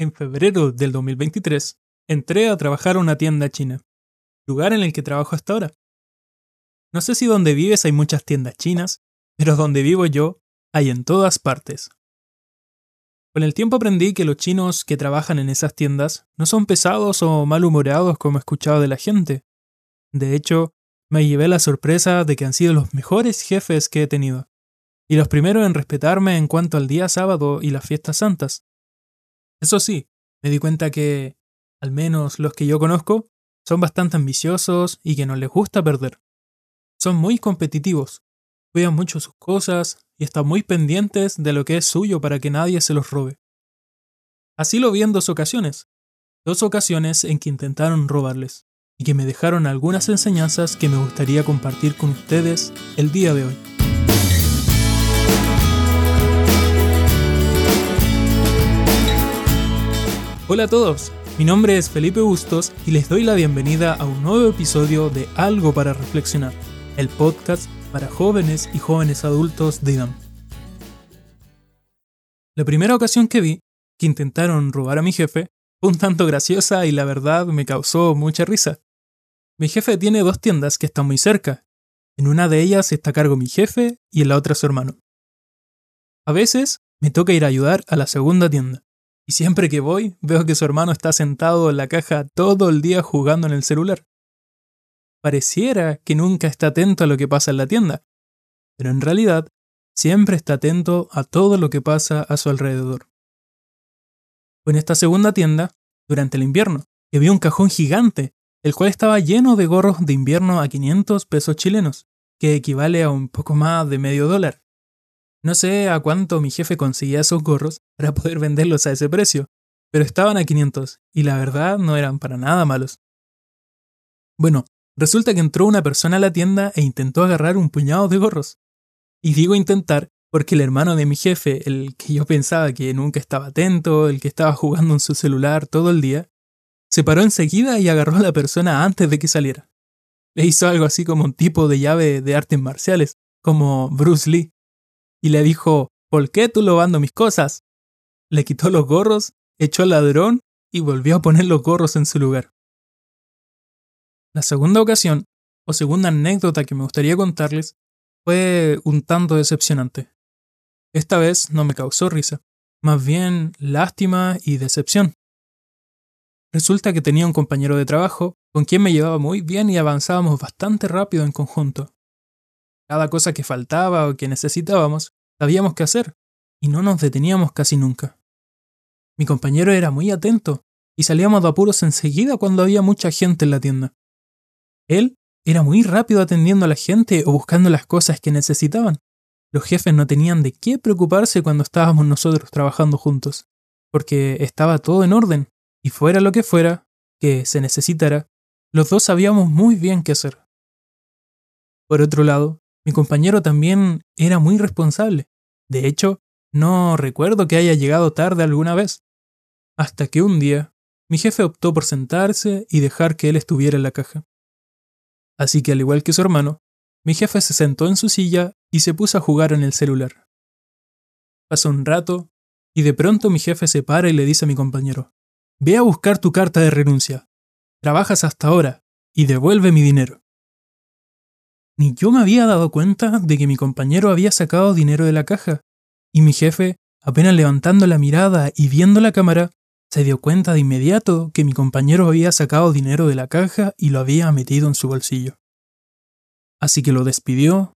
En febrero del 2023, entré a trabajar a una tienda china, lugar en el que trabajo hasta ahora. No sé si donde vives hay muchas tiendas chinas, pero donde vivo yo hay en todas partes. Con el tiempo aprendí que los chinos que trabajan en esas tiendas no son pesados o malhumorados como he escuchado de la gente. De hecho, me llevé la sorpresa de que han sido los mejores jefes que he tenido, y los primeros en respetarme en cuanto al día sábado y las fiestas santas. Eso sí, me di cuenta que, al menos los que yo conozco, son bastante ambiciosos y que no les gusta perder. Son muy competitivos, cuidan mucho sus cosas y están muy pendientes de lo que es suyo para que nadie se los robe. Así lo vi en dos ocasiones, dos ocasiones en que intentaron robarles, y que me dejaron algunas enseñanzas que me gustaría compartir con ustedes el día de hoy. Hola a todos, mi nombre es Felipe Bustos y les doy la bienvenida a un nuevo episodio de Algo para Reflexionar, el podcast para jóvenes y jóvenes adultos de IDAM. La primera ocasión que vi que intentaron robar a mi jefe fue un tanto graciosa y la verdad me causó mucha risa. Mi jefe tiene dos tiendas que están muy cerca. En una de ellas está a cargo mi jefe y en la otra su hermano. A veces me toca ir a ayudar a la segunda tienda. Y siempre que voy, veo que su hermano está sentado en la caja todo el día jugando en el celular pareciera que nunca está atento a lo que pasa en la tienda, pero en realidad siempre está atento a todo lo que pasa a su alrededor. Fue en esta segunda tienda, durante el invierno, que vi un cajón gigante, el cual estaba lleno de gorros de invierno a 500 pesos chilenos, que equivale a un poco más de medio dólar. No sé a cuánto mi jefe conseguía esos gorros para poder venderlos a ese precio, pero estaban a 500 y la verdad no eran para nada malos. Bueno, Resulta que entró una persona a la tienda e intentó agarrar un puñado de gorros. Y digo intentar porque el hermano de mi jefe, el que yo pensaba que nunca estaba atento, el que estaba jugando en su celular todo el día, se paró enseguida y agarró a la persona antes de que saliera. Le hizo algo así como un tipo de llave de artes marciales, como Bruce Lee, y le dijo, ¿por qué tú robando mis cosas? Le quitó los gorros, echó al ladrón y volvió a poner los gorros en su lugar. La segunda ocasión, o segunda anécdota que me gustaría contarles, fue un tanto decepcionante. Esta vez no me causó risa, más bien lástima y decepción. Resulta que tenía un compañero de trabajo con quien me llevaba muy bien y avanzábamos bastante rápido en conjunto. Cada cosa que faltaba o que necesitábamos, sabíamos qué hacer, y no nos deteníamos casi nunca. Mi compañero era muy atento, y salíamos de apuros enseguida cuando había mucha gente en la tienda. Él era muy rápido atendiendo a la gente o buscando las cosas que necesitaban. Los jefes no tenían de qué preocuparse cuando estábamos nosotros trabajando juntos, porque estaba todo en orden, y fuera lo que fuera, que se necesitara, los dos sabíamos muy bien qué hacer. Por otro lado, mi compañero también era muy responsable. De hecho, no recuerdo que haya llegado tarde alguna vez. Hasta que un día, mi jefe optó por sentarse y dejar que él estuviera en la caja. Así que al igual que su hermano, mi jefe se sentó en su silla y se puso a jugar en el celular. Pasó un rato y de pronto mi jefe se para y le dice a mi compañero, Ve a buscar tu carta de renuncia. Trabajas hasta ahora y devuelve mi dinero. Ni yo me había dado cuenta de que mi compañero había sacado dinero de la caja, y mi jefe, apenas levantando la mirada y viendo la cámara, se dio cuenta de inmediato que mi compañero había sacado dinero de la caja y lo había metido en su bolsillo. Así que lo despidió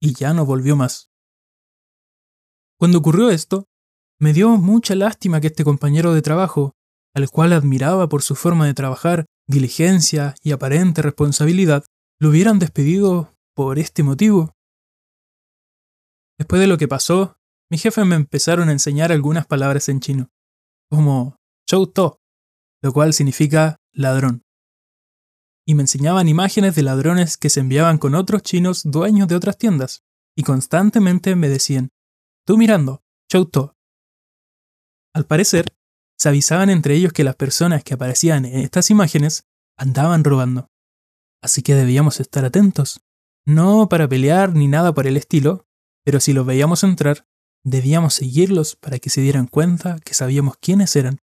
y ya no volvió más. Cuando ocurrió esto, me dio mucha lástima que este compañero de trabajo, al cual admiraba por su forma de trabajar, diligencia y aparente responsabilidad, lo hubieran despedido por este motivo. Después de lo que pasó, mi jefe me empezaron a enseñar algunas palabras en chino, como to, lo cual significa ladrón. Y me enseñaban imágenes de ladrones que se enviaban con otros chinos dueños de otras tiendas, y constantemente me decían, tú mirando, to. Al parecer, se avisaban entre ellos que las personas que aparecían en estas imágenes andaban robando. Así que debíamos estar atentos. No para pelear ni nada por el estilo, pero si los veíamos entrar, debíamos seguirlos para que se dieran cuenta que sabíamos quiénes eran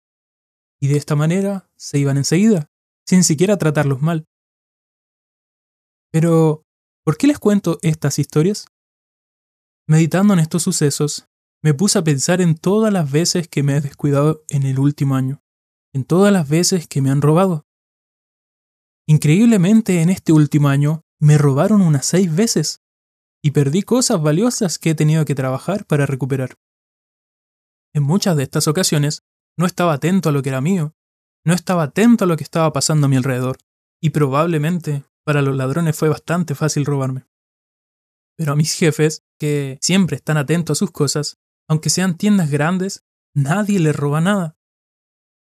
y de esta manera se iban enseguida, sin siquiera tratarlos mal. Pero, ¿por qué les cuento estas historias? Meditando en estos sucesos, me puse a pensar en todas las veces que me he descuidado en el último año, en todas las veces que me han robado. Increíblemente en este último año me robaron unas seis veces y perdí cosas valiosas que he tenido que trabajar para recuperar. En muchas de estas ocasiones no estaba atento a lo que era mío, no estaba atento a lo que estaba pasando a mi alrededor, y probablemente para los ladrones fue bastante fácil robarme. Pero a mis jefes, que siempre están atentos a sus cosas, aunque sean tiendas grandes, nadie les roba nada.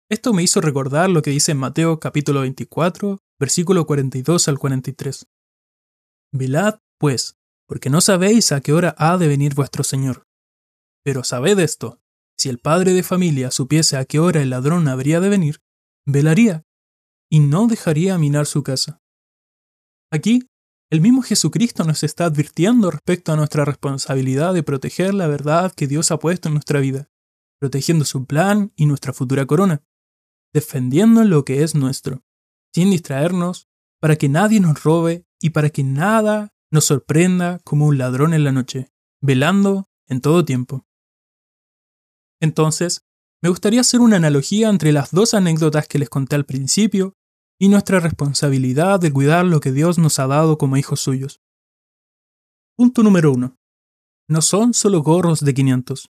Esto me hizo recordar lo que dice en Mateo capítulo 24, versículo 42 al 43. Velad, pues, porque no sabéis a qué hora ha de venir vuestro Señor. Pero sabed esto, si el padre de familia supiese a qué hora el ladrón habría de venir, velaría, y no dejaría minar su casa. Aquí, el mismo Jesucristo nos está advirtiendo respecto a nuestra responsabilidad de proteger la verdad que Dios ha puesto en nuestra vida, protegiendo su plan y nuestra futura corona, defendiendo lo que es nuestro sin distraernos, para que nadie nos robe y para que nada nos sorprenda como un ladrón en la noche, velando en todo tiempo. Entonces, me gustaría hacer una analogía entre las dos anécdotas que les conté al principio y nuestra responsabilidad de cuidar lo que Dios nos ha dado como hijos suyos. Punto número 1. No son solo gorros de 500.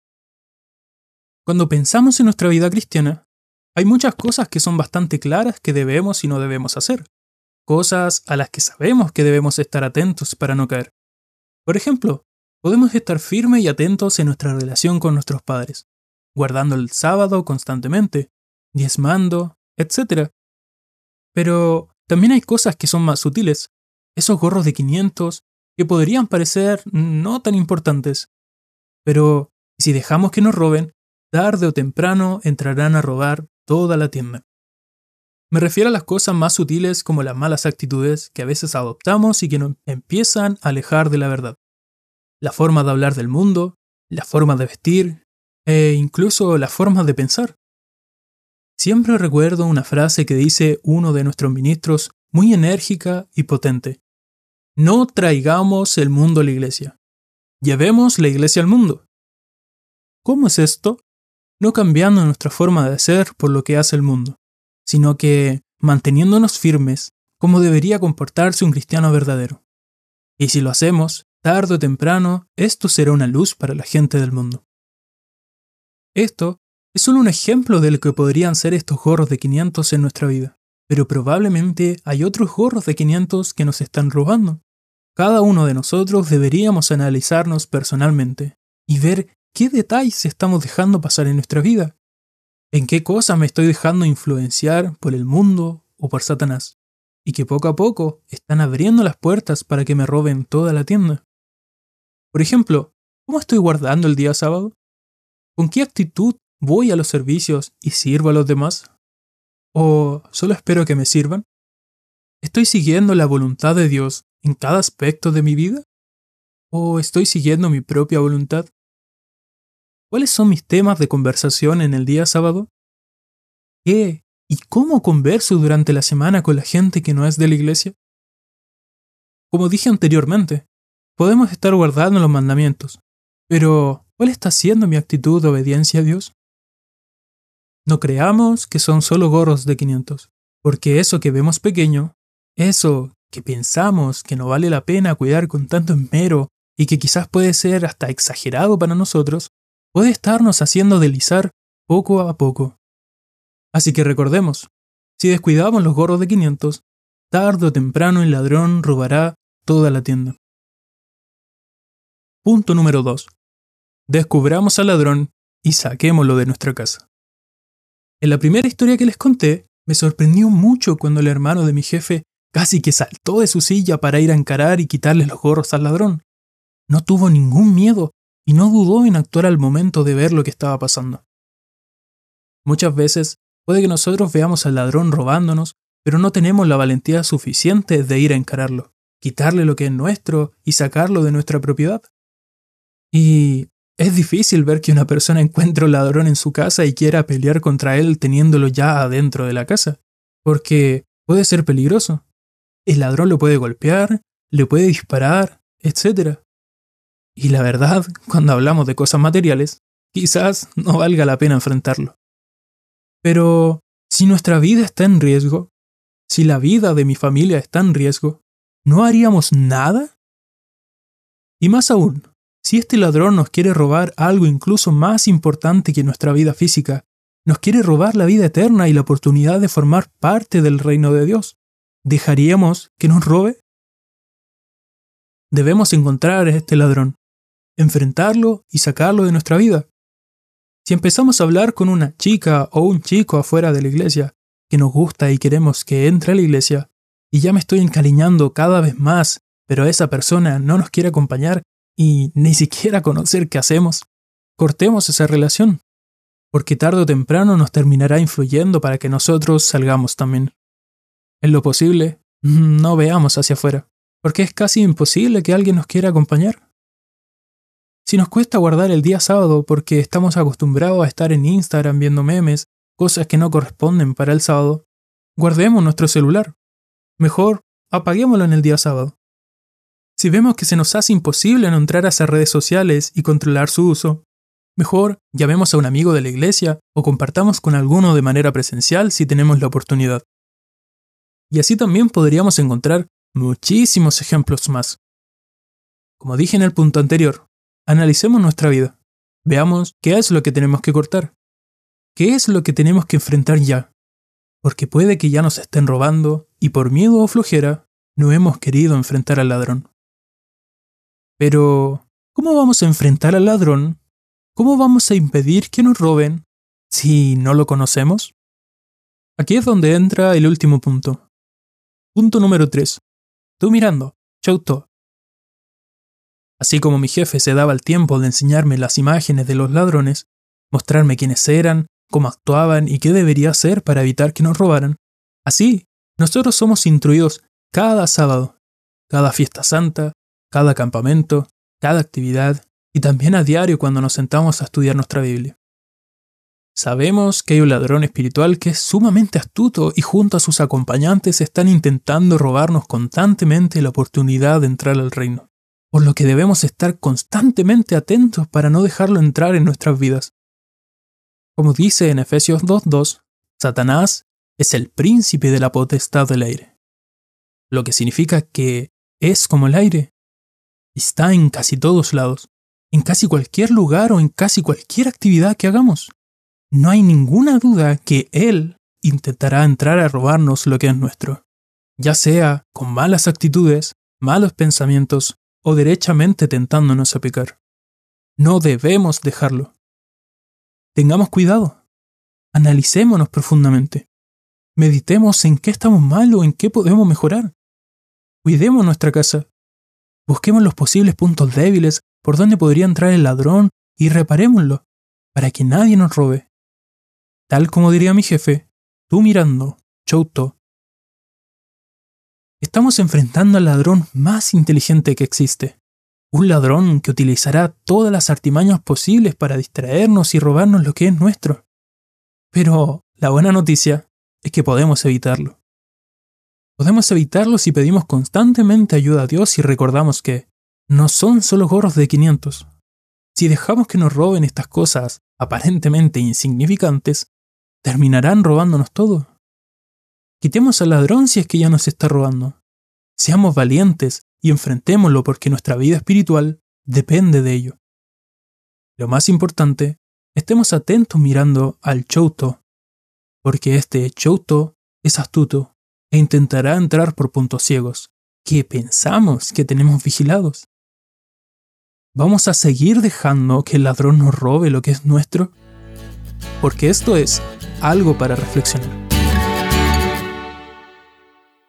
Cuando pensamos en nuestra vida cristiana, hay muchas cosas que son bastante claras que debemos y no debemos hacer, cosas a las que sabemos que debemos estar atentos para no caer. Por ejemplo, podemos estar firmes y atentos en nuestra relación con nuestros padres, guardando el sábado constantemente, diezmando, etc. Pero también hay cosas que son más sutiles, esos gorros de 500 que podrían parecer no tan importantes. Pero si dejamos que nos roben, tarde o temprano entrarán a robar toda la tienda. Me refiero a las cosas más sutiles como las malas actitudes que a veces adoptamos y que nos empiezan a alejar de la verdad. La forma de hablar del mundo, la forma de vestir e incluso la forma de pensar. Siempre recuerdo una frase que dice uno de nuestros ministros muy enérgica y potente. No traigamos el mundo a la iglesia. Llevemos la iglesia al mundo. ¿Cómo es esto? no cambiando nuestra forma de ser por lo que hace el mundo, sino que manteniéndonos firmes como debería comportarse un cristiano verdadero. Y si lo hacemos, tarde o temprano, esto será una luz para la gente del mundo. Esto es solo un ejemplo de lo que podrían ser estos gorros de 500 en nuestra vida, pero probablemente hay otros gorros de 500 que nos están robando. Cada uno de nosotros deberíamos analizarnos personalmente y ver ¿Qué detalles estamos dejando pasar en nuestra vida? ¿En qué cosas me estoy dejando influenciar por el mundo o por Satanás? Y que poco a poco están abriendo las puertas para que me roben toda la tienda. Por ejemplo, ¿cómo estoy guardando el día sábado? ¿Con qué actitud voy a los servicios y sirvo a los demás? ¿O solo espero que me sirvan? ¿Estoy siguiendo la voluntad de Dios en cada aspecto de mi vida? ¿O estoy siguiendo mi propia voluntad? ¿Cuáles son mis temas de conversación en el día sábado? ¿Qué y cómo converso durante la semana con la gente que no es de la iglesia? Como dije anteriormente, podemos estar guardando los mandamientos, pero ¿cuál está siendo mi actitud de obediencia a Dios? No creamos que son solo gorros de 500, porque eso que vemos pequeño, eso que pensamos que no vale la pena cuidar con tanto esmero y que quizás puede ser hasta exagerado para nosotros, puede estarnos haciendo deslizar poco a poco. Así que recordemos, si descuidamos los gorros de 500, tarde o temprano el ladrón robará toda la tienda. Punto número 2. Descubramos al ladrón y saquémoslo de nuestra casa. En la primera historia que les conté, me sorprendió mucho cuando el hermano de mi jefe casi que saltó de su silla para ir a encarar y quitarle los gorros al ladrón. No tuvo ningún miedo y no dudó en actuar al momento de ver lo que estaba pasando. Muchas veces puede que nosotros veamos al ladrón robándonos, pero no tenemos la valentía suficiente de ir a encararlo, quitarle lo que es nuestro y sacarlo de nuestra propiedad. Y Es difícil ver que una persona encuentre un ladrón en su casa y quiera pelear contra él teniéndolo ya adentro de la casa, porque puede ser peligroso. El ladrón lo puede golpear, le puede disparar, etc. Y la verdad, cuando hablamos de cosas materiales, quizás no valga la pena enfrentarlo. Pero si nuestra vida está en riesgo, si la vida de mi familia está en riesgo, ¿no haríamos nada? Y más aún, si este ladrón nos quiere robar algo incluso más importante que nuestra vida física, nos quiere robar la vida eterna y la oportunidad de formar parte del reino de Dios, ¿dejaríamos que nos robe? Debemos encontrar a este ladrón, enfrentarlo y sacarlo de nuestra vida. Si empezamos a hablar con una chica o un chico afuera de la iglesia que nos gusta y queremos que entre a la iglesia, y ya me estoy encariñando cada vez más, pero esa persona no nos quiere acompañar y ni siquiera conocer qué hacemos, cortemos esa relación, porque tarde o temprano nos terminará influyendo para que nosotros salgamos también. En lo posible, no veamos hacia afuera, porque es casi imposible que alguien nos quiera acompañar. Si nos cuesta guardar el día sábado porque estamos acostumbrados a estar en Instagram viendo memes, cosas que no corresponden para el sábado, guardemos nuestro celular. Mejor, apaguémoslo en el día sábado. Si vemos que se nos hace imposible no entrar a esas redes sociales y controlar su uso, mejor llamemos a un amigo de la iglesia o compartamos con alguno de manera presencial si tenemos la oportunidad. Y así también podríamos encontrar muchísimos ejemplos más. Como dije en el punto anterior, analicemos nuestra vida. Veamos qué es lo que tenemos que cortar. ¿Qué es lo que tenemos que enfrentar ya? Porque puede que ya nos estén robando y por miedo o flojera no hemos querido enfrentar al ladrón. Pero, ¿cómo vamos a enfrentar al ladrón? ¿Cómo vamos a impedir que nos roben si no lo conocemos? Aquí es donde entra el último punto. Punto número 3. Tú mirando, Chauto. Así como mi jefe se daba el tiempo de enseñarme las imágenes de los ladrones, mostrarme quiénes eran, cómo actuaban y qué debería hacer para evitar que nos robaran, así nosotros somos instruidos cada sábado, cada fiesta santa, cada campamento, cada actividad y también a diario cuando nos sentamos a estudiar nuestra Biblia. Sabemos que hay un ladrón espiritual que es sumamente astuto y junto a sus acompañantes están intentando robarnos constantemente la oportunidad de entrar al reino, por lo que debemos estar constantemente atentos para no dejarlo entrar en nuestras vidas. Como dice en Efesios 2.2, Satanás es el príncipe de la potestad del aire, lo que significa que es como el aire, está en casi todos lados, en casi cualquier lugar o en casi cualquier actividad que hagamos. No hay ninguna duda que Él intentará entrar a robarnos lo que es nuestro, ya sea con malas actitudes, malos pensamientos o derechamente tentándonos a pecar. No debemos dejarlo. Tengamos cuidado. Analicémonos profundamente. Meditemos en qué estamos mal o en qué podemos mejorar. Cuidemos nuestra casa. Busquemos los posibles puntos débiles por donde podría entrar el ladrón y reparémoslo, para que nadie nos robe. Tal como diría mi jefe, tú mirando, Chouto. Estamos enfrentando al ladrón más inteligente que existe. Un ladrón que utilizará todas las artimañas posibles para distraernos y robarnos lo que es nuestro. Pero la buena noticia es que podemos evitarlo. Podemos evitarlo si pedimos constantemente ayuda a Dios y recordamos que no son solo gorros de 500. Si dejamos que nos roben estas cosas aparentemente insignificantes, terminarán robándonos todo. Quitemos al ladrón si es que ya nos está robando. Seamos valientes y enfrentémoslo porque nuestra vida espiritual depende de ello. Lo más importante, estemos atentos mirando al chouto, porque este chouto es astuto e intentará entrar por puntos ciegos que pensamos que tenemos vigilados. ¿Vamos a seguir dejando que el ladrón nos robe lo que es nuestro? Porque esto es algo para reflexionar.